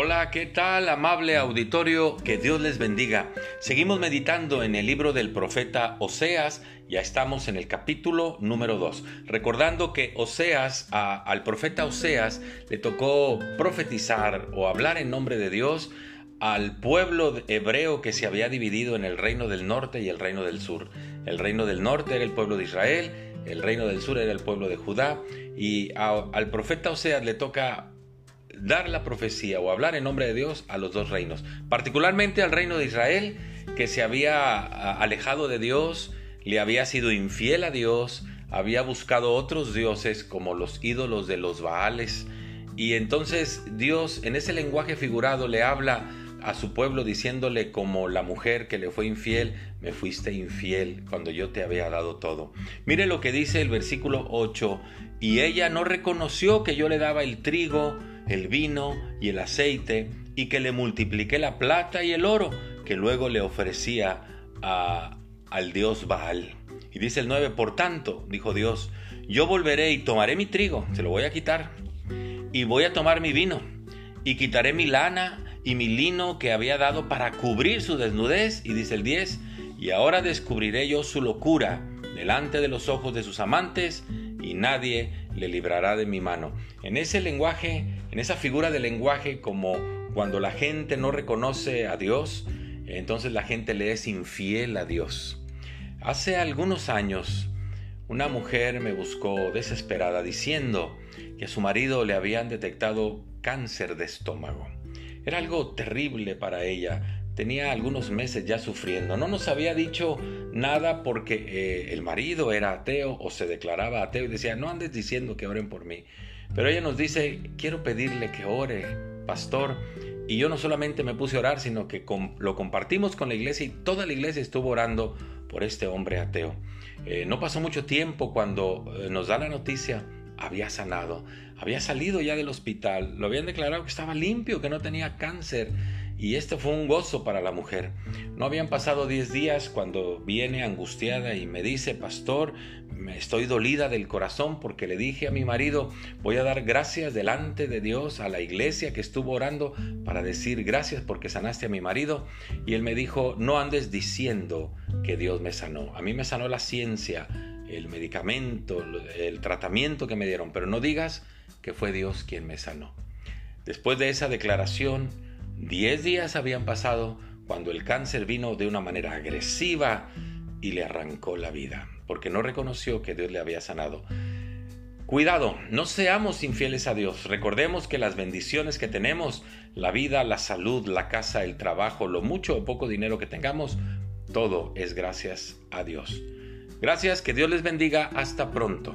Hola, ¿qué tal amable auditorio? Que Dios les bendiga. Seguimos meditando en el libro del profeta Oseas, ya estamos en el capítulo número 2. Recordando que Oseas, al profeta Oseas le tocó profetizar o hablar en nombre de Dios al pueblo hebreo que se había dividido en el reino del norte y el reino del sur. El reino del norte era el pueblo de Israel, el reino del sur era el pueblo de Judá y al profeta Oseas le toca dar la profecía o hablar en nombre de Dios a los dos reinos, particularmente al reino de Israel, que se había alejado de Dios, le había sido infiel a Dios, había buscado otros dioses como los ídolos de los Baales, y entonces Dios en ese lenguaje figurado le habla a su pueblo diciéndole como la mujer que le fue infiel, me fuiste infiel cuando yo te había dado todo. Mire lo que dice el versículo 8, y ella no reconoció que yo le daba el trigo, el vino y el aceite, y que le multipliqué la plata y el oro, que luego le ofrecía a, al dios Baal. Y dice el 9, por tanto, dijo Dios, yo volveré y tomaré mi trigo, se lo voy a quitar, y voy a tomar mi vino, y quitaré mi lana y mi lino que había dado para cubrir su desnudez, y dice el 10, y ahora descubriré yo su locura delante de los ojos de sus amantes, y nadie le librará de mi mano. En ese lenguaje, en esa figura de lenguaje, como cuando la gente no reconoce a Dios, entonces la gente le es infiel a Dios. Hace algunos años, una mujer me buscó desesperada diciendo que a su marido le habían detectado cáncer de estómago. Era algo terrible para ella tenía algunos meses ya sufriendo. No nos había dicho nada porque eh, el marido era ateo o se declaraba ateo y decía, no andes diciendo que oren por mí. Pero ella nos dice, quiero pedirle que ore, pastor. Y yo no solamente me puse a orar, sino que lo compartimos con la iglesia y toda la iglesia estuvo orando por este hombre ateo. Eh, no pasó mucho tiempo cuando eh, nos da la noticia, había sanado, había salido ya del hospital, lo habían declarado que estaba limpio, que no tenía cáncer y este fue un gozo para la mujer. No habían pasado diez días cuando viene angustiada y me dice, pastor, estoy dolida del corazón porque le dije a mi marido, voy a dar gracias delante de Dios a la iglesia que estuvo orando para decir gracias porque sanaste a mi marido. Y él me dijo, no andes diciendo que Dios me sanó. A mí me sanó la ciencia, el medicamento, el tratamiento que me dieron, pero no digas que fue Dios quien me sanó. Después de esa declaración, Diez días habían pasado cuando el cáncer vino de una manera agresiva y le arrancó la vida, porque no reconoció que Dios le había sanado. Cuidado, no seamos infieles a Dios. Recordemos que las bendiciones que tenemos, la vida, la salud, la casa, el trabajo, lo mucho o poco dinero que tengamos, todo es gracias a Dios. Gracias, que Dios les bendiga. Hasta pronto.